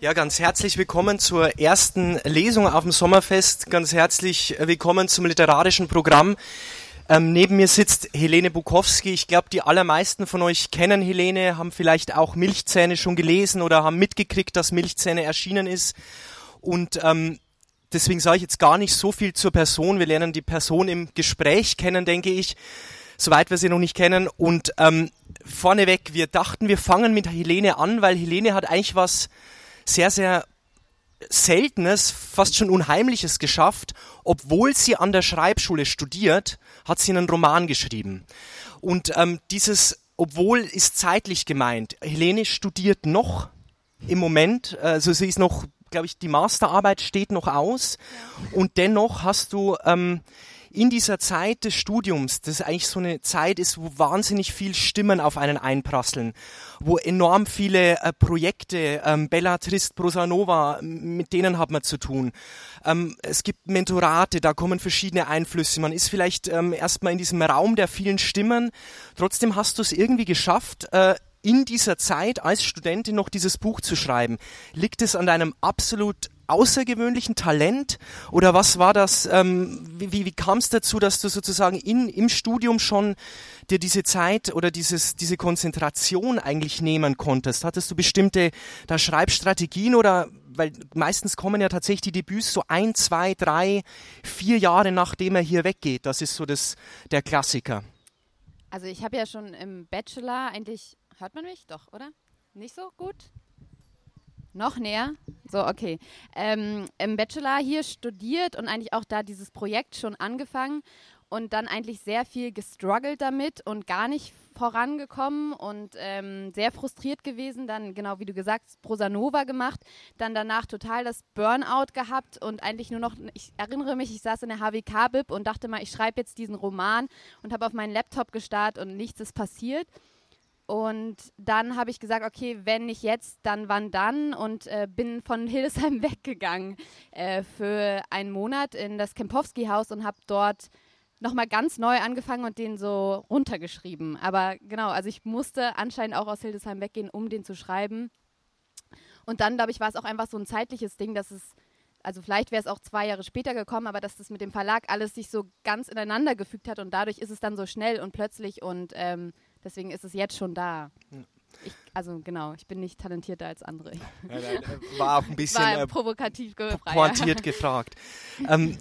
Ja, ganz herzlich willkommen zur ersten Lesung auf dem Sommerfest. Ganz herzlich willkommen zum literarischen Programm. Ähm, neben mir sitzt Helene Bukowski. Ich glaube, die allermeisten von euch kennen Helene, haben vielleicht auch Milchzähne schon gelesen oder haben mitgekriegt, dass Milchzähne erschienen ist. Und ähm, deswegen sage ich jetzt gar nicht so viel zur Person. Wir lernen die Person im Gespräch kennen, denke ich, soweit wir sie noch nicht kennen. Und ähm, vorneweg, wir dachten, wir fangen mit Helene an, weil Helene hat eigentlich was sehr, sehr Seltenes, fast schon Unheimliches geschafft. Obwohl sie an der Schreibschule studiert, hat sie einen Roman geschrieben. Und ähm, dieses obwohl ist zeitlich gemeint. Helene studiert noch im Moment, also sie ist noch, glaube ich, die Masterarbeit steht noch aus. Und dennoch hast du ähm, in dieser Zeit des Studiums, das eigentlich so eine Zeit ist, wo wahnsinnig viel Stimmen auf einen einprasseln, wo enorm viele äh, Projekte, ähm, Bellatrist, Prosanova, mit denen hat man zu tun. Ähm, es gibt Mentorate, da kommen verschiedene Einflüsse. Man ist vielleicht ähm, erstmal in diesem Raum der vielen Stimmen. Trotzdem hast du es irgendwie geschafft, äh, in dieser Zeit als Studentin noch dieses Buch zu schreiben. Liegt es an deinem absolut außergewöhnlichen Talent oder was war das, ähm, wie, wie kam es dazu, dass du sozusagen in, im Studium schon dir diese Zeit oder dieses, diese Konzentration eigentlich nehmen konntest? Hattest du bestimmte da Schreibstrategien oder weil meistens kommen ja tatsächlich die Debüts so ein, zwei, drei, vier Jahre nachdem er hier weggeht. Das ist so das, der Klassiker. Also ich habe ja schon im Bachelor eigentlich, hört man mich doch, oder? Nicht so gut? Noch näher? So, okay. Ähm, Im Bachelor hier studiert und eigentlich auch da dieses Projekt schon angefangen und dann eigentlich sehr viel gestruggelt damit und gar nicht vorangekommen und ähm, sehr frustriert gewesen. Dann, genau wie du gesagt hast, Prosanova gemacht. Dann danach total das Burnout gehabt und eigentlich nur noch, ich erinnere mich, ich saß in der HWK-Bib und dachte mal, ich schreibe jetzt diesen Roman und habe auf meinen Laptop gestarrt und nichts ist passiert. Und dann habe ich gesagt, okay, wenn nicht jetzt, dann wann dann? Und äh, bin von Hildesheim weggegangen äh, für einen Monat in das Kempowski-Haus und habe dort nochmal ganz neu angefangen und den so runtergeschrieben. Aber genau, also ich musste anscheinend auch aus Hildesheim weggehen, um den zu schreiben. Und dann, glaube ich, war es auch einfach so ein zeitliches Ding, dass es, also vielleicht wäre es auch zwei Jahre später gekommen, aber dass das mit dem Verlag alles sich so ganz ineinander gefügt hat und dadurch ist es dann so schnell und plötzlich und ähm, Deswegen ist es jetzt schon da. Ich, also genau, ich bin nicht talentierter als andere. Ja, war auch ein bisschen äh, provokativ gefragt. pointiert gefragt. ähm,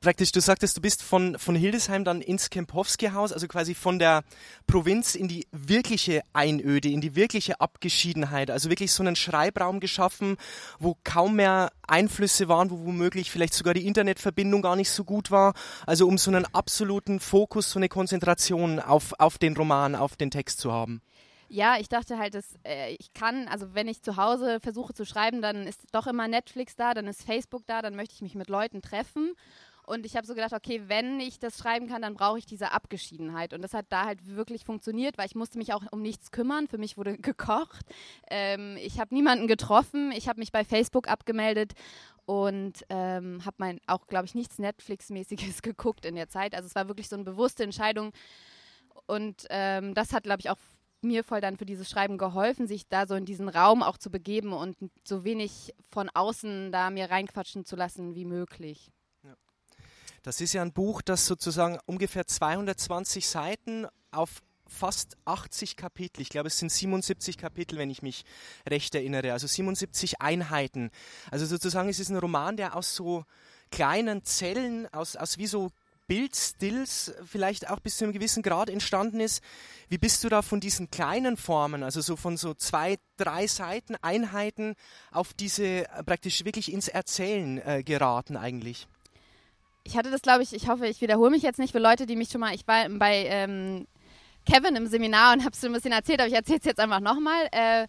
praktisch, du sagtest, du bist von, von Hildesheim dann ins Kempowski-Haus, also quasi von der Provinz in die wirkliche Einöde, in die wirkliche Abgeschiedenheit, also wirklich so einen Schreibraum geschaffen, wo kaum mehr Einflüsse waren, wo womöglich vielleicht sogar die Internetverbindung gar nicht so gut war, also um so einen absoluten Fokus, so eine Konzentration auf, auf den Roman, auf den Text zu haben. Ja, ich dachte halt, dass äh, ich kann, also wenn ich zu Hause versuche zu schreiben, dann ist doch immer Netflix da, dann ist Facebook da, dann möchte ich mich mit Leuten treffen. Und ich habe so gedacht, okay, wenn ich das schreiben kann, dann brauche ich diese Abgeschiedenheit. Und das hat da halt wirklich funktioniert, weil ich musste mich auch um nichts kümmern. Für mich wurde gekocht. Ähm, ich habe niemanden getroffen. Ich habe mich bei Facebook abgemeldet und ähm, habe mein auch, glaube ich, nichts Netflix-mäßiges geguckt in der Zeit. Also es war wirklich so eine bewusste Entscheidung. Und ähm, das hat, glaube ich, auch mir voll dann für dieses Schreiben geholfen, sich da so in diesen Raum auch zu begeben und so wenig von außen da mir reinquatschen zu lassen wie möglich. Das ist ja ein Buch, das sozusagen ungefähr 220 Seiten auf fast 80 Kapitel, ich glaube es sind 77 Kapitel, wenn ich mich recht erinnere, also 77 Einheiten. Also sozusagen es ist ein Roman, der aus so kleinen Zellen, aus, aus wie so Bildstills vielleicht auch bis zu einem gewissen Grad entstanden ist. Wie bist du da von diesen kleinen Formen, also so von so zwei, drei Seiten Einheiten auf diese praktisch wirklich ins Erzählen äh, geraten eigentlich? Ich hatte das, glaube ich, ich hoffe, ich wiederhole mich jetzt nicht für Leute, die mich schon mal, ich war bei ähm, Kevin im Seminar und habe es so ein bisschen erzählt, aber ich erzähle es jetzt einfach nochmal. Äh,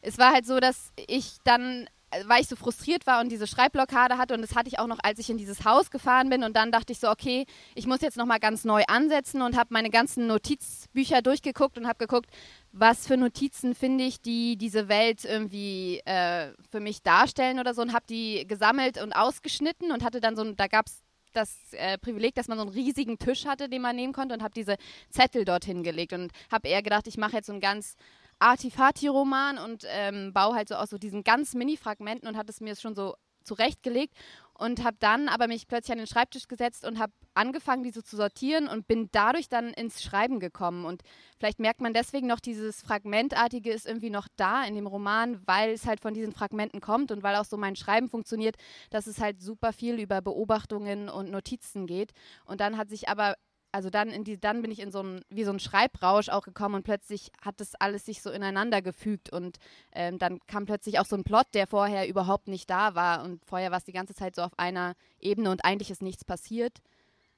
es war halt so, dass ich dann äh, weil ich so frustriert war und diese Schreibblockade hatte und das hatte ich auch noch, als ich in dieses Haus gefahren bin und dann dachte ich so, okay, ich muss jetzt nochmal ganz neu ansetzen und habe meine ganzen Notizbücher durchgeguckt und habe geguckt, was für Notizen finde ich, die diese Welt irgendwie äh, für mich darstellen oder so und habe die gesammelt und ausgeschnitten und hatte dann so, da gab es das äh, Privileg, dass man so einen riesigen Tisch hatte, den man nehmen konnte und habe diese Zettel dorthin gelegt und habe eher gedacht, ich mache jetzt so ein ganz Artifati-Roman und ähm, baue halt so aus so diesen ganz Mini-Fragmenten und hatte es mir schon so zurechtgelegt und habe dann aber mich plötzlich an den Schreibtisch gesetzt und habe angefangen, diese zu sortieren und bin dadurch dann ins Schreiben gekommen. Und vielleicht merkt man deswegen noch, dieses Fragmentartige ist irgendwie noch da in dem Roman, weil es halt von diesen Fragmenten kommt und weil auch so mein Schreiben funktioniert, dass es halt super viel über Beobachtungen und Notizen geht. Und dann hat sich aber also dann in die, dann bin ich in so ein, wie so ein Schreibrausch auch gekommen und plötzlich hat das alles sich so ineinander gefügt und ähm, dann kam plötzlich auch so ein Plot, der vorher überhaupt nicht da war und vorher war es die ganze Zeit so auf einer Ebene und eigentlich ist nichts passiert.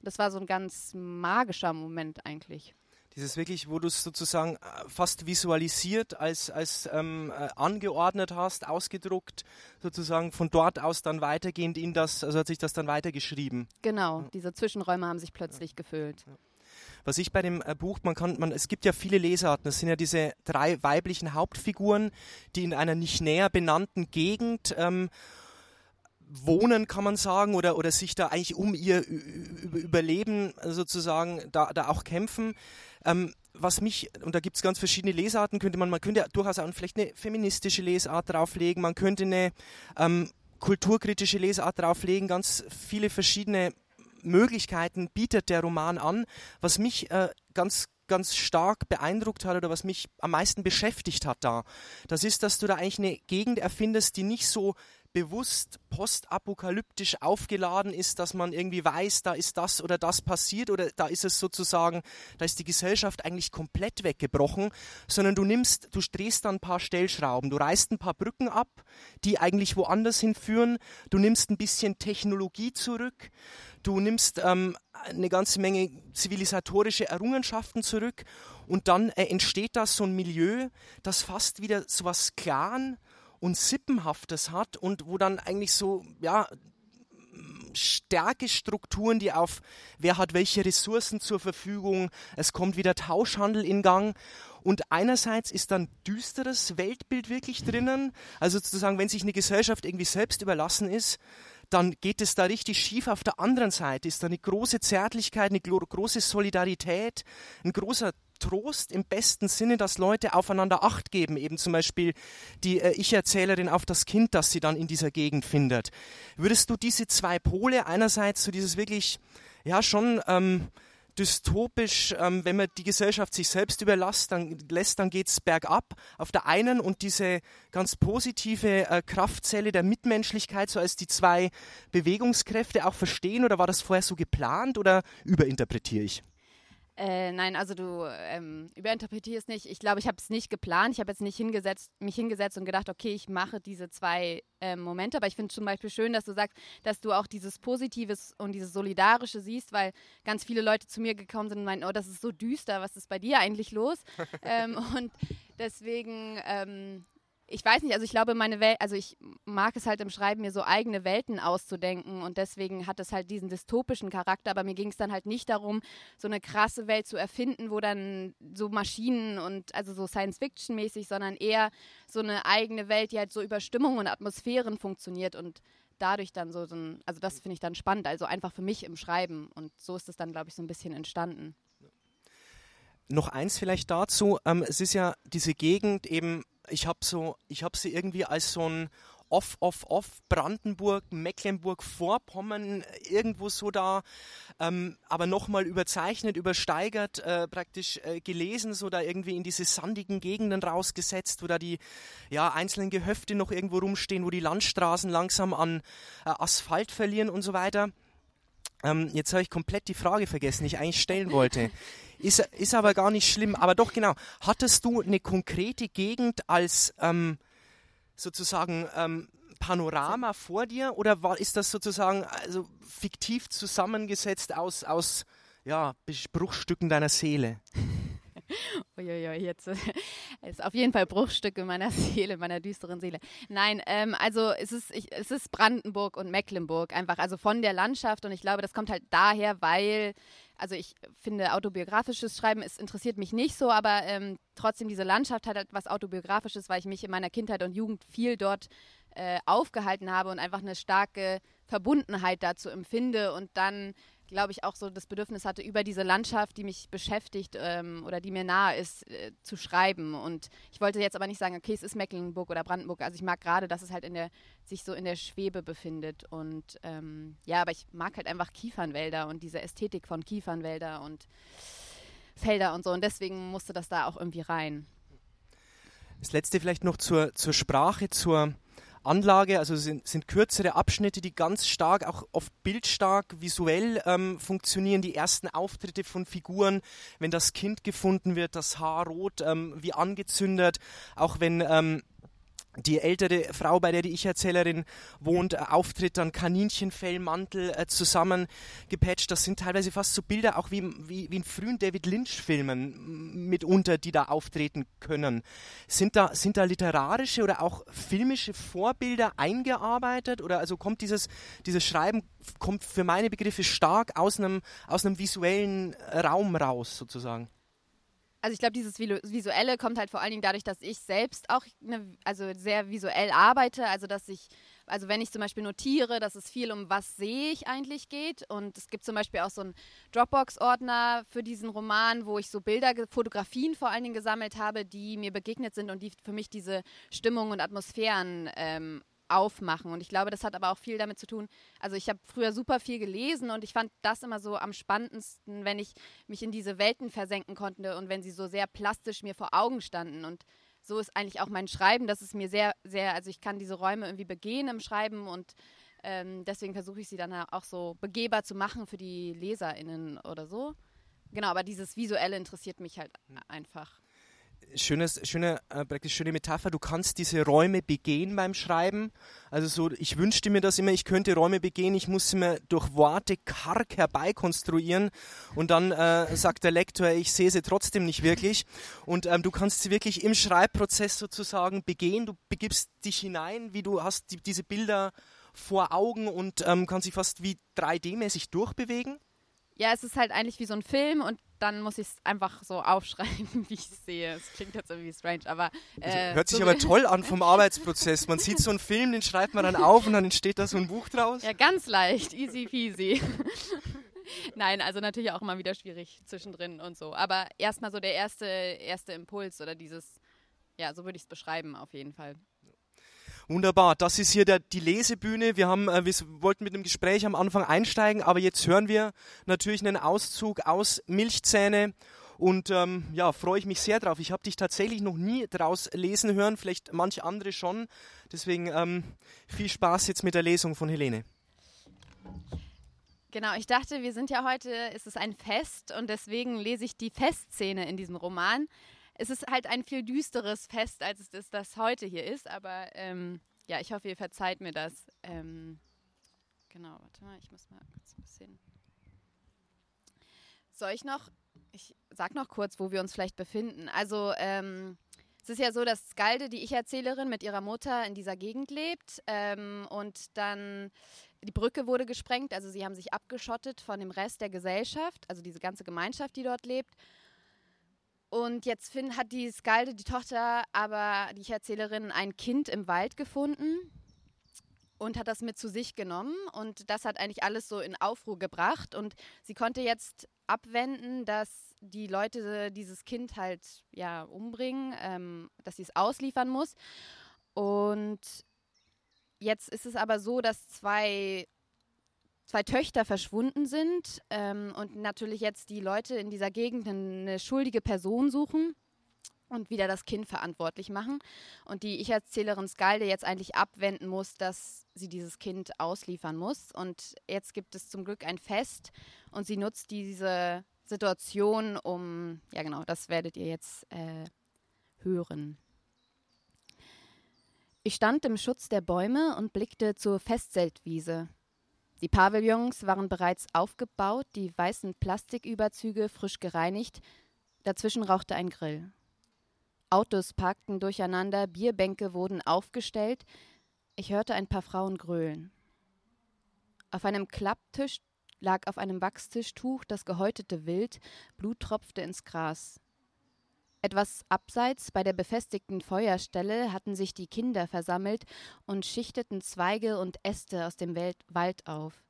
Das war so ein ganz magischer Moment eigentlich. Dieses wirklich, wo du es sozusagen äh, fast visualisiert als, als ähm, äh, angeordnet hast, ausgedruckt, sozusagen von dort aus dann weitergehend in das, also hat sich das dann weitergeschrieben. Genau, diese Zwischenräume haben sich plötzlich ja. gefüllt. Ja. Was ich bei dem äh, Buch, man kann, man, es gibt ja viele Lesarten. Das sind ja diese drei weiblichen Hauptfiguren, die in einer nicht näher benannten Gegend ähm, wohnen, kann man sagen, oder, oder sich da eigentlich um ihr Überleben sozusagen da, da auch kämpfen. Ähm, was mich, und da gibt es ganz verschiedene Lesarten, könnte man, man könnte durchaus auch vielleicht eine feministische Lesart drauflegen, man könnte eine ähm, kulturkritische Lesart drauflegen, ganz viele verschiedene Möglichkeiten bietet der Roman an. Was mich äh, ganz ganz stark beeindruckt hat oder was mich am meisten beschäftigt hat da, das ist, dass du da eigentlich eine Gegend erfindest, die nicht so bewusst postapokalyptisch aufgeladen ist, dass man irgendwie weiß, da ist das oder das passiert oder da ist es sozusagen, da ist die Gesellschaft eigentlich komplett weggebrochen, sondern du nimmst, du drehst dann ein paar Stellschrauben, du reißt ein paar Brücken ab, die eigentlich woanders hinführen, du nimmst ein bisschen Technologie zurück, du nimmst ähm, eine ganze Menge zivilisatorische Errungenschaften zurück. Und dann äh, entsteht da so ein Milieu, das fast wieder so was Clan, und Sippenhaftes hat und wo dann eigentlich so, ja, starke Strukturen, die auf wer hat welche Ressourcen zur Verfügung, es kommt wieder Tauschhandel in Gang. Und einerseits ist dann düsteres Weltbild wirklich drinnen, also sozusagen, wenn sich eine Gesellschaft irgendwie selbst überlassen ist, dann geht es da richtig schief. Auf der anderen Seite ist da eine große Zärtlichkeit, eine große Solidarität, ein großer Trost im besten Sinne, dass Leute aufeinander Acht geben, eben zum Beispiel die äh, Ich-Erzählerin auf das Kind, das sie dann in dieser Gegend findet. Würdest du diese zwei Pole, einerseits so dieses wirklich, ja schon ähm, dystopisch, ähm, wenn man die Gesellschaft sich selbst überlässt, dann lässt, dann geht's bergab. Auf der einen und diese ganz positive äh, Kraftzelle der Mitmenschlichkeit, so als die zwei Bewegungskräfte auch verstehen, oder war das vorher so geplant oder überinterpretiere ich? Äh, nein, also du ähm, überinterpretierst nicht. Ich glaube, ich habe es nicht geplant. Ich habe jetzt nicht hingesetzt, mich hingesetzt und gedacht, okay, ich mache diese zwei ähm, Momente. Aber ich finde zum Beispiel schön, dass du sagst, dass du auch dieses Positives und dieses Solidarische siehst, weil ganz viele Leute zu mir gekommen sind und meinen, oh, das ist so düster, was ist bei dir eigentlich los? ähm, und deswegen ähm, ich weiß nicht, also ich glaube, meine Welt, also ich mag es halt im Schreiben, mir so eigene Welten auszudenken und deswegen hat es halt diesen dystopischen Charakter, aber mir ging es dann halt nicht darum, so eine krasse Welt zu erfinden, wo dann so Maschinen und also so Science-Fiction-mäßig, sondern eher so eine eigene Welt, die halt so über Stimmung und Atmosphären funktioniert und dadurch dann so, so ein, also das finde ich dann spannend, also einfach für mich im Schreiben und so ist es dann, glaube ich, so ein bisschen entstanden. Noch eins vielleicht dazu, ähm, es ist ja diese Gegend eben ich habe so, ich sie irgendwie als so ein Off, Off, Off, Brandenburg, Mecklenburg, Vorpommern, irgendwo so da, ähm, aber nochmal überzeichnet, übersteigert, äh, praktisch äh, gelesen, so da irgendwie in diese sandigen Gegenden rausgesetzt, wo da die ja, einzelnen Gehöfte noch irgendwo rumstehen, wo die Landstraßen langsam an äh, Asphalt verlieren und so weiter. Ähm, jetzt habe ich komplett die Frage vergessen, die ich eigentlich stellen wollte. Ist, ist aber gar nicht schlimm. Aber doch genau. Hattest du eine konkrete Gegend als ähm, sozusagen ähm, Panorama vor dir oder war, ist das sozusagen also fiktiv zusammengesetzt aus, aus ja, Bruchstücken deiner Seele? Uiuiui, jetzt äh, ist auf jeden Fall Bruchstücke meiner Seele, meiner düsteren Seele. Nein, ähm, also es ist, ich, es ist Brandenburg und Mecklenburg einfach, also von der Landschaft und ich glaube, das kommt halt daher, weil also ich finde autobiografisches Schreiben, es interessiert mich nicht so, aber ähm, trotzdem diese Landschaft hat etwas autobiografisches, weil ich mich in meiner Kindheit und Jugend viel dort äh, aufgehalten habe und einfach eine starke Verbundenheit dazu empfinde. Und dann glaube ich, auch so das Bedürfnis hatte, über diese Landschaft, die mich beschäftigt ähm, oder die mir nahe ist, äh, zu schreiben. Und ich wollte jetzt aber nicht sagen, okay, es ist Mecklenburg oder Brandenburg. Also ich mag gerade, dass es halt in der, sich so in der Schwebe befindet. Und ähm, ja, aber ich mag halt einfach Kiefernwälder und diese Ästhetik von Kiefernwälder und Felder und so. Und deswegen musste das da auch irgendwie rein. Das letzte vielleicht noch zur, zur Sprache, zur Anlage, also sind, sind kürzere Abschnitte, die ganz stark, auch oft bildstark, visuell ähm, funktionieren. Die ersten Auftritte von Figuren, wenn das Kind gefunden wird, das Haar rot, ähm, wie angezündet, auch wenn ähm, die ältere Frau, bei der die Ich-Erzählerin wohnt, äh, auftritt, dann Kaninchenfellmantel äh, zusammengepatcht. Das sind teilweise fast so Bilder, auch wie, wie, wie in frühen David Lynch-Filmen mitunter, die da auftreten können. Sind da, sind da literarische oder auch filmische Vorbilder eingearbeitet? Oder also kommt dieses, dieses Schreiben, kommt für meine Begriffe stark aus einem, aus einem visuellen Raum raus, sozusagen? Also ich glaube, dieses Visuelle kommt halt vor allen Dingen dadurch, dass ich selbst auch ne, also sehr visuell arbeite. Also dass ich, also wenn ich zum Beispiel notiere, dass es viel um was sehe ich eigentlich geht. Und es gibt zum Beispiel auch so einen Dropbox-Ordner für diesen Roman, wo ich so Bilder, Fotografien vor allen Dingen gesammelt habe, die mir begegnet sind und die für mich diese Stimmung und Atmosphären ähm, aufmachen. Und ich glaube, das hat aber auch viel damit zu tun. Also ich habe früher super viel gelesen und ich fand das immer so am spannendsten, wenn ich mich in diese Welten versenken konnte und wenn sie so sehr plastisch mir vor Augen standen. Und so ist eigentlich auch mein Schreiben, dass es mir sehr, sehr, also ich kann diese Räume irgendwie begehen im Schreiben und ähm, deswegen versuche ich sie dann auch so begehbar zu machen für die LeserInnen oder so. Genau, aber dieses Visuelle interessiert mich halt hm. einfach schönes, schöne, äh, praktisch schöne Metapher. Du kannst diese Räume begehen beim Schreiben. Also so, ich wünschte mir das immer, ich könnte Räume begehen, ich muss sie mir durch Worte karg herbeikonstruieren und dann äh, sagt der Lektor, ich sehe sie trotzdem nicht wirklich. Und ähm, du kannst sie wirklich im Schreibprozess sozusagen begehen. Du begibst dich hinein, wie du hast die, diese Bilder vor Augen und ähm, kannst sie fast wie 3D-mäßig durchbewegen. Ja, es ist halt eigentlich wie so ein Film und dann muss ich es einfach so aufschreiben, wie ich es sehe. Es klingt jetzt irgendwie strange, aber. Äh, hört sich so aber toll an vom Arbeitsprozess. Man sieht so einen Film, den schreibt man dann auf und dann entsteht da so ein Buch draus. Ja, ganz leicht, easy peasy. Nein, also natürlich auch immer wieder schwierig zwischendrin und so. Aber erstmal so der erste, erste Impuls oder dieses, ja, so würde ich es beschreiben auf jeden Fall. Wunderbar, das ist hier der, die Lesebühne. Wir, haben, äh, wir wollten mit einem Gespräch am Anfang einsteigen, aber jetzt hören wir natürlich einen Auszug aus Milchzähne und ähm, ja, freue ich mich sehr drauf. Ich habe dich tatsächlich noch nie draus lesen hören, vielleicht manche andere schon. Deswegen ähm, viel Spaß jetzt mit der Lesung von Helene. Genau, ich dachte, wir sind ja heute, es ist ein Fest und deswegen lese ich die Festszene in diesem Roman es ist halt ein viel düsteres Fest, als es das, das heute hier ist. Aber ähm, ja, ich hoffe, ihr verzeiht mir das. Ähm, genau, warte mal, ich muss mal kurz ein bisschen. Soll ich noch? Ich sag noch kurz, wo wir uns vielleicht befinden. Also, ähm, es ist ja so, dass Skalde, die Ich-Erzählerin, mit ihrer Mutter in dieser Gegend lebt ähm, und dann die Brücke wurde gesprengt, also sie haben sich abgeschottet von dem Rest der Gesellschaft, also diese ganze Gemeinschaft, die dort lebt. Und jetzt find, hat die Skalde, die Tochter, aber die Erzählerin, ein Kind im Wald gefunden und hat das mit zu sich genommen. Und das hat eigentlich alles so in Aufruhr gebracht. Und sie konnte jetzt abwenden, dass die Leute dieses Kind halt ja umbringen, ähm, dass sie es ausliefern muss. Und jetzt ist es aber so, dass zwei zwei Töchter verschwunden sind ähm, und natürlich jetzt die Leute in dieser Gegend eine schuldige Person suchen und wieder das Kind verantwortlich machen. Und die Ich-Erzählerin Skalde jetzt eigentlich abwenden muss, dass sie dieses Kind ausliefern muss. Und jetzt gibt es zum Glück ein Fest und sie nutzt diese Situation, um, ja genau, das werdet ihr jetzt äh, hören. Ich stand im Schutz der Bäume und blickte zur Festzeltwiese. Die Pavillons waren bereits aufgebaut, die weißen Plastiküberzüge frisch gereinigt, dazwischen rauchte ein Grill. Autos parkten durcheinander, Bierbänke wurden aufgestellt, ich hörte ein paar Frauen gröhlen. Auf einem Klapptisch lag auf einem Wachstischtuch das gehäutete Wild, Blut tropfte ins Gras. Etwas abseits bei der befestigten Feuerstelle hatten sich die Kinder versammelt und schichteten Zweige und Äste aus dem Wald auf.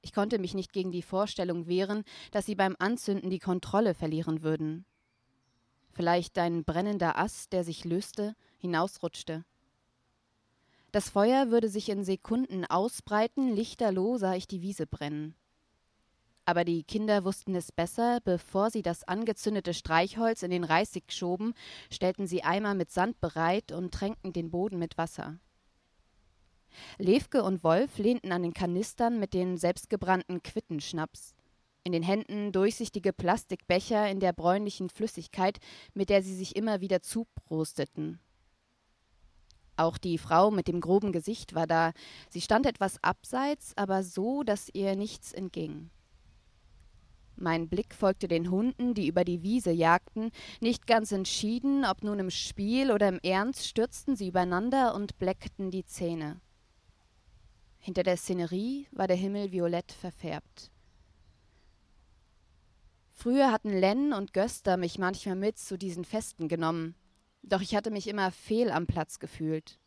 Ich konnte mich nicht gegen die Vorstellung wehren, dass sie beim Anzünden die Kontrolle verlieren würden. Vielleicht ein brennender Ast, der sich löste, hinausrutschte. Das Feuer würde sich in Sekunden ausbreiten, lichterloh sah ich die Wiese brennen. Aber die Kinder wussten es besser, bevor sie das angezündete Streichholz in den Reisig schoben, stellten sie Eimer mit Sand bereit und tränkten den Boden mit Wasser. Levke und Wolf lehnten an den Kanistern mit den selbstgebrannten Quittenschnaps. In den Händen durchsichtige Plastikbecher in der bräunlichen Flüssigkeit, mit der sie sich immer wieder zuprosteten. Auch die Frau mit dem groben Gesicht war da. Sie stand etwas abseits, aber so, dass ihr nichts entging. Mein Blick folgte den Hunden, die über die Wiese jagten, nicht ganz entschieden, ob nun im Spiel oder im Ernst, stürzten sie übereinander und bleckten die Zähne. Hinter der Szenerie war der Himmel violett verfärbt. Früher hatten Len und Göster mich manchmal mit zu diesen Festen genommen, doch ich hatte mich immer fehl am Platz gefühlt.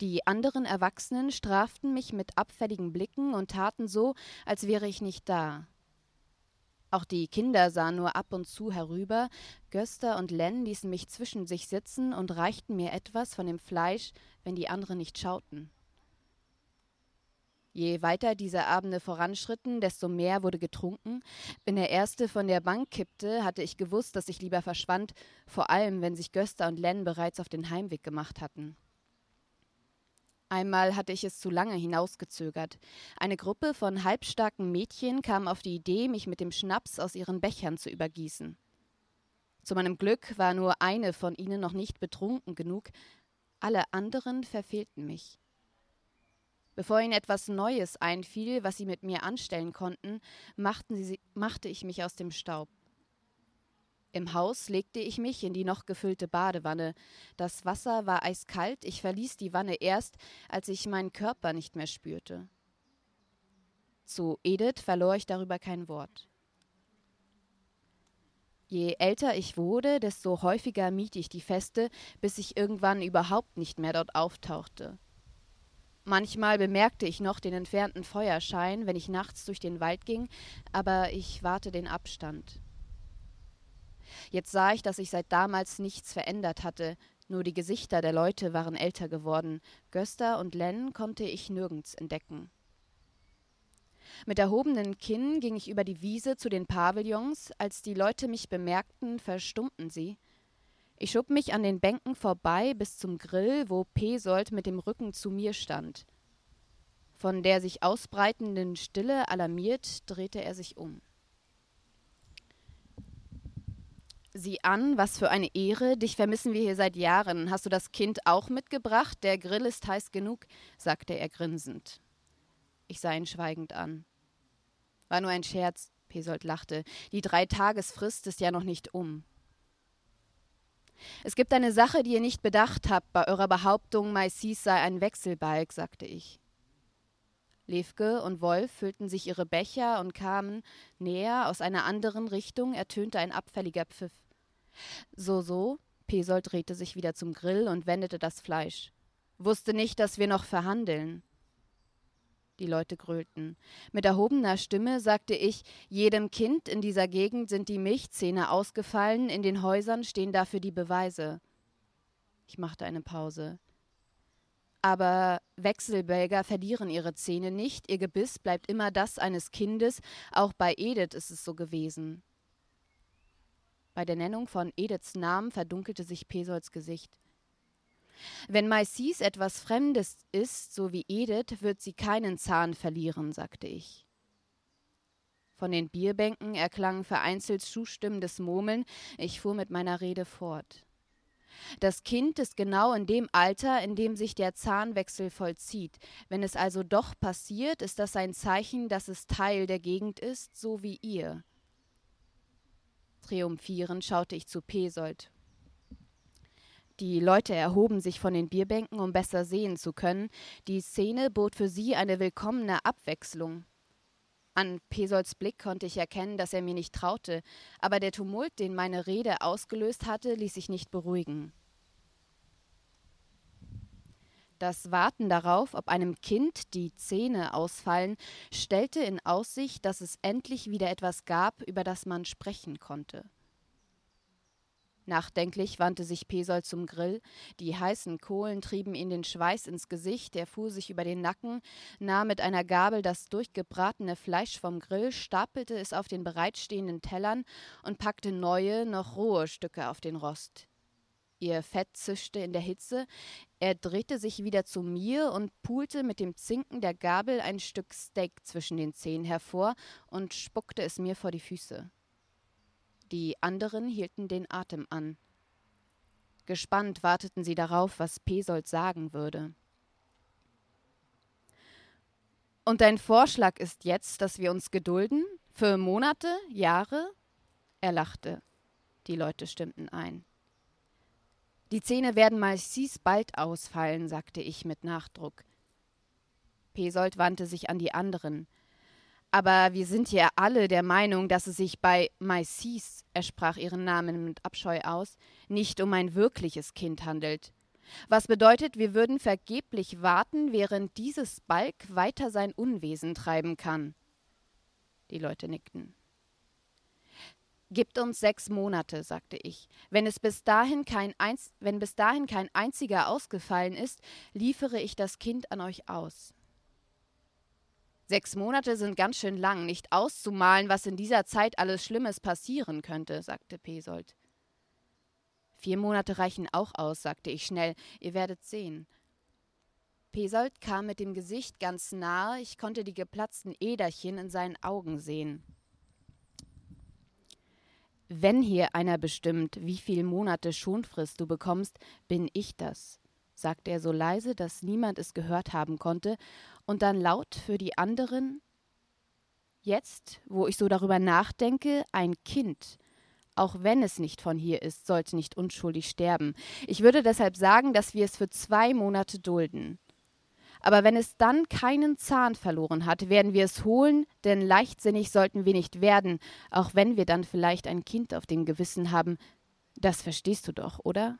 Die anderen Erwachsenen straften mich mit abfälligen Blicken und taten so, als wäre ich nicht da. Auch die Kinder sahen nur ab und zu herüber, Göster und Len ließen mich zwischen sich sitzen und reichten mir etwas von dem Fleisch, wenn die anderen nicht schauten. Je weiter diese Abende voranschritten, desto mehr wurde getrunken. Wenn der Erste von der Bank kippte, hatte ich gewusst, dass ich lieber verschwand, vor allem wenn sich Göster und Len bereits auf den Heimweg gemacht hatten. Einmal hatte ich es zu lange hinausgezögert. Eine Gruppe von halbstarken Mädchen kam auf die Idee, mich mit dem Schnaps aus ihren Bechern zu übergießen. Zu meinem Glück war nur eine von ihnen noch nicht betrunken genug, alle anderen verfehlten mich. Bevor ihnen etwas Neues einfiel, was sie mit mir anstellen konnten, sie, machte ich mich aus dem Staub. Im Haus legte ich mich in die noch gefüllte Badewanne. Das Wasser war eiskalt, ich verließ die Wanne erst, als ich meinen Körper nicht mehr spürte. Zu Edith verlor ich darüber kein Wort. Je älter ich wurde, desto häufiger mied ich die Feste, bis ich irgendwann überhaupt nicht mehr dort auftauchte. Manchmal bemerkte ich noch den entfernten Feuerschein, wenn ich nachts durch den Wald ging, aber ich wahrte den Abstand. Jetzt sah ich, dass sich seit damals nichts verändert hatte, nur die Gesichter der Leute waren älter geworden. Göster und Len konnte ich nirgends entdecken. Mit erhobenem Kinn ging ich über die Wiese zu den Pavillons. Als die Leute mich bemerkten, verstummten sie. Ich schob mich an den Bänken vorbei bis zum Grill, wo Pesold mit dem Rücken zu mir stand. Von der sich ausbreitenden Stille alarmiert, drehte er sich um. Sieh an, was für eine Ehre, dich vermissen wir hier seit Jahren. Hast du das Kind auch mitgebracht? Der Grill ist heiß genug, sagte er grinsend. Ich sah ihn schweigend an. War nur ein Scherz, Pesold lachte. Die Dreitagesfrist ist ja noch nicht um. Es gibt eine Sache, die ihr nicht bedacht habt bei eurer Behauptung, Maisis sei ein Wechselbalg, sagte ich. Levke und Wolf füllten sich ihre Becher und kamen näher, aus einer anderen Richtung ertönte ein abfälliger Pfiff. So, so, Pesold drehte sich wieder zum Grill und wendete das Fleisch. Wusste nicht, dass wir noch verhandeln. Die Leute grölten. Mit erhobener Stimme sagte ich, jedem Kind in dieser Gegend sind die Milchzähne ausgefallen, in den Häusern stehen dafür die Beweise. Ich machte eine Pause. Aber Wechselbälger verlieren ihre Zähne nicht, ihr Gebiss bleibt immer das eines Kindes, auch bei Edith ist es so gewesen. Bei der Nennung von Ediths Namen verdunkelte sich Pesolds Gesicht. Wenn Maisis etwas Fremdes ist, so wie Edith, wird sie keinen Zahn verlieren, sagte ich. Von den Bierbänken erklang vereinzelt zustimmendes Murmeln, ich fuhr mit meiner Rede fort. Das Kind ist genau in dem Alter, in dem sich der Zahnwechsel vollzieht. Wenn es also doch passiert, ist das ein Zeichen, dass es Teil der Gegend ist, so wie ihr. Triumphierend schaute ich zu Pesold. Die Leute erhoben sich von den Bierbänken, um besser sehen zu können. Die Szene bot für sie eine willkommene Abwechslung. An Pesolds Blick konnte ich erkennen, dass er mir nicht traute, aber der Tumult, den meine Rede ausgelöst hatte, ließ sich nicht beruhigen. Das Warten darauf, ob einem Kind die Zähne ausfallen, stellte in Aussicht, dass es endlich wieder etwas gab, über das man sprechen konnte. Nachdenklich wandte sich Pesol zum Grill. Die heißen Kohlen trieben ihn den Schweiß ins Gesicht. Er fuhr sich über den Nacken, nahm mit einer Gabel das durchgebratene Fleisch vom Grill, stapelte es auf den bereitstehenden Tellern und packte neue, noch rohe Stücke auf den Rost. Ihr Fett zischte in der Hitze. Er drehte sich wieder zu mir und pulte mit dem Zinken der Gabel ein Stück Steak zwischen den Zehen hervor und spuckte es mir vor die Füße. Die anderen hielten den Atem an. Gespannt warteten sie darauf, was Pesold sagen würde. Und dein Vorschlag ist jetzt, dass wir uns gedulden? Für Monate? Jahre? Er lachte. Die Leute stimmten ein. Die Zähne werden massiv bald ausfallen, sagte ich mit Nachdruck. Pesold wandte sich an die anderen. Aber wir sind ja alle der Meinung, dass es sich bei Maisis, er sprach ihren Namen mit Abscheu aus, nicht um ein wirkliches Kind handelt. Was bedeutet, wir würden vergeblich warten, während dieses Balk weiter sein Unwesen treiben kann. Die Leute nickten. Gibt uns sechs Monate, sagte ich. Wenn es bis dahin kein Einz wenn bis dahin kein einziger ausgefallen ist, liefere ich das Kind an euch aus. Sechs Monate sind ganz schön lang, nicht auszumalen, was in dieser Zeit alles Schlimmes passieren könnte, sagte Pesold. Vier Monate reichen auch aus, sagte ich schnell, ihr werdet sehen. Pesold kam mit dem Gesicht ganz nahe, ich konnte die geplatzten Äderchen in seinen Augen sehen. Wenn hier einer bestimmt, wie viel Monate Schonfrist du bekommst, bin ich das sagte er so leise, dass niemand es gehört haben konnte, und dann laut für die anderen Jetzt, wo ich so darüber nachdenke, ein Kind, auch wenn es nicht von hier ist, sollte nicht unschuldig sterben. Ich würde deshalb sagen, dass wir es für zwei Monate dulden. Aber wenn es dann keinen Zahn verloren hat, werden wir es holen, denn leichtsinnig sollten wir nicht werden, auch wenn wir dann vielleicht ein Kind auf dem Gewissen haben. Das verstehst du doch, oder?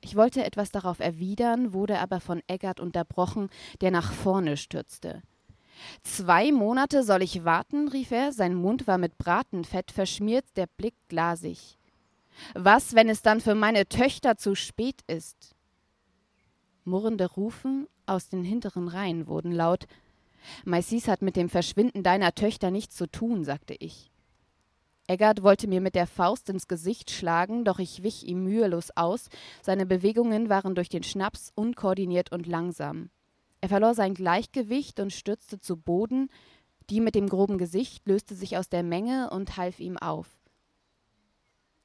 Ich wollte etwas darauf erwidern, wurde aber von Eggert unterbrochen, der nach vorne stürzte. Zwei Monate soll ich warten, rief er, sein Mund war mit Bratenfett verschmiert, der Blick glasig. Was, wenn es dann für meine Töchter zu spät ist? Murrende Rufen aus den hinteren Reihen wurden laut. Maisis hat mit dem Verschwinden deiner Töchter nichts zu tun, sagte ich. Eggert wollte mir mit der Faust ins Gesicht schlagen, doch ich wich ihm mühelos aus. Seine Bewegungen waren durch den Schnaps unkoordiniert und langsam. Er verlor sein Gleichgewicht und stürzte zu Boden. Die mit dem groben Gesicht löste sich aus der Menge und half ihm auf.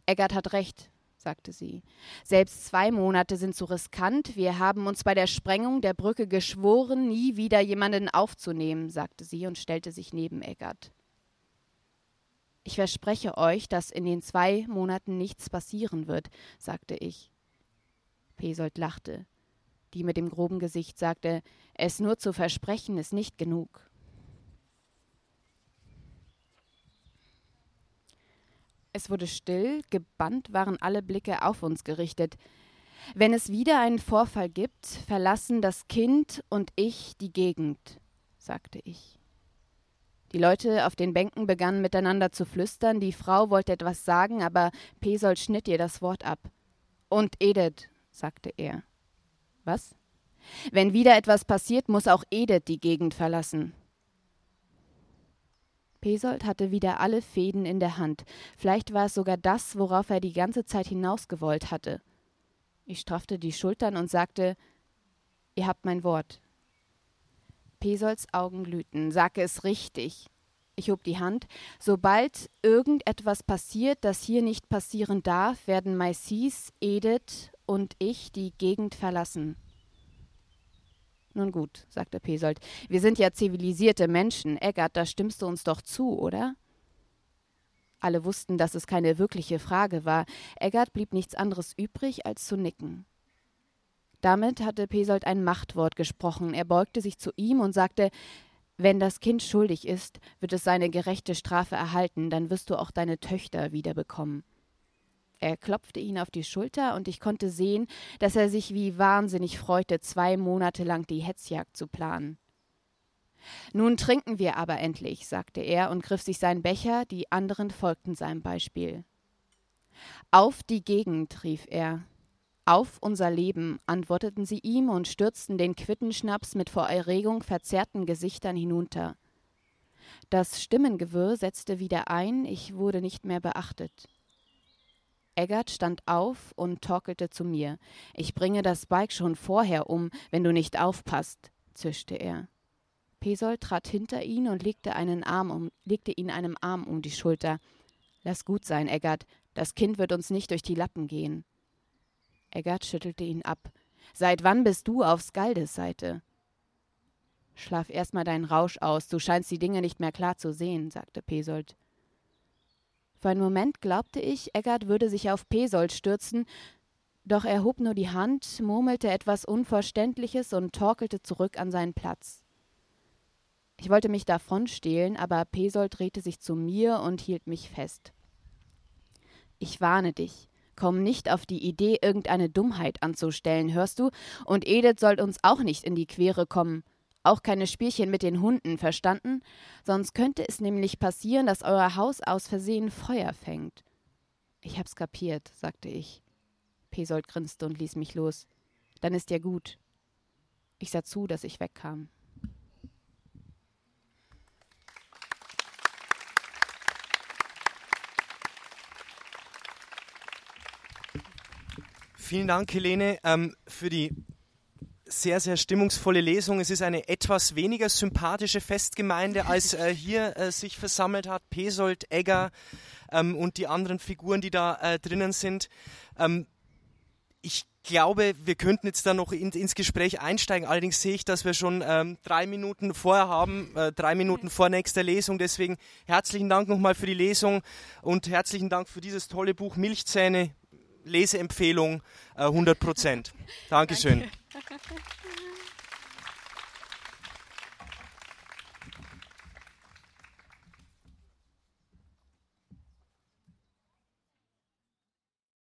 Eggert hat recht, sagte sie. Selbst zwei Monate sind zu riskant. Wir haben uns bei der Sprengung der Brücke geschworen, nie wieder jemanden aufzunehmen, sagte sie und stellte sich neben Eggert. Ich verspreche euch, dass in den zwei Monaten nichts passieren wird, sagte ich. Pesold lachte. Die mit dem groben Gesicht sagte, es nur zu versprechen ist nicht genug. Es wurde still, gebannt waren alle Blicke auf uns gerichtet. Wenn es wieder einen Vorfall gibt, verlassen das Kind und ich die Gegend, sagte ich. Die Leute auf den Bänken begannen miteinander zu flüstern. Die Frau wollte etwas sagen, aber Pesol schnitt ihr das Wort ab. Und Edith, sagte er. Was? Wenn wieder etwas passiert, muss auch Edith die Gegend verlassen. Pesold hatte wieder alle Fäden in der Hand. Vielleicht war es sogar das, worauf er die ganze Zeit hinausgewollt hatte. Ich straffte die Schultern und sagte: Ihr habt mein Wort. Pesolds Augen glühten. Sage es richtig. Ich hob die Hand. Sobald irgendetwas passiert, das hier nicht passieren darf, werden Maisis, Edith und ich die Gegend verlassen. Nun gut, sagte Pesold. Wir sind ja zivilisierte Menschen. Eggert, da stimmst du uns doch zu, oder? Alle wussten, dass es keine wirkliche Frage war. Eggert blieb nichts anderes übrig, als zu nicken. Damit hatte Pesold ein Machtwort gesprochen. Er beugte sich zu ihm und sagte: Wenn das Kind schuldig ist, wird es seine gerechte Strafe erhalten, dann wirst du auch deine Töchter wiederbekommen. Er klopfte ihn auf die Schulter und ich konnte sehen, dass er sich wie wahnsinnig freute, zwei Monate lang die Hetzjagd zu planen. Nun trinken wir aber endlich, sagte er und griff sich seinen Becher, die anderen folgten seinem Beispiel. Auf die Gegend, rief er. Auf unser Leben, antworteten sie ihm und stürzten den Quittenschnaps mit vor Erregung verzerrten Gesichtern hinunter. Das Stimmengewirr setzte wieder ein, ich wurde nicht mehr beachtet. Eggert stand auf und torkelte zu mir. Ich bringe das Bike schon vorher um, wenn du nicht aufpasst, zischte er. Pesol trat hinter ihn und legte, einen Arm um, legte ihn einem Arm um die Schulter. Lass gut sein, Eggert, das Kind wird uns nicht durch die Lappen gehen. Eggert schüttelte ihn ab. Seit wann bist du auf Skaldes Seite? Schlaf erst mal deinen Rausch aus, du scheinst die Dinge nicht mehr klar zu sehen, sagte Pesold. Für einen Moment glaubte ich, Eggert würde sich auf Pesold stürzen, doch er hob nur die Hand, murmelte etwas Unverständliches und torkelte zurück an seinen Platz. Ich wollte mich davonstehlen, aber Pesold drehte sich zu mir und hielt mich fest. Ich warne dich. Komm nicht auf die Idee, irgendeine Dummheit anzustellen, hörst du? Und Edith soll uns auch nicht in die Quere kommen. Auch keine Spielchen mit den Hunden, verstanden? Sonst könnte es nämlich passieren, dass euer Haus aus Versehen Feuer fängt. Ich hab's kapiert, sagte ich. Pesold grinste und ließ mich los. Dann ist ja gut. Ich sah zu, dass ich wegkam. Vielen Dank, Helene, ähm, für die sehr, sehr stimmungsvolle Lesung. Es ist eine etwas weniger sympathische Festgemeinde, als äh, hier äh, sich versammelt hat. Pesold, Egger ähm, und die anderen Figuren, die da äh, drinnen sind. Ähm, ich glaube, wir könnten jetzt da noch in, ins Gespräch einsteigen. Allerdings sehe ich, dass wir schon ähm, drei Minuten vorher haben, äh, drei Minuten vor nächster Lesung. Deswegen herzlichen Dank nochmal für die Lesung und herzlichen Dank für dieses tolle Buch Milchzähne, Leseempfehlung äh, 100 Prozent. Dankeschön. Danke. Ха-ха-ха.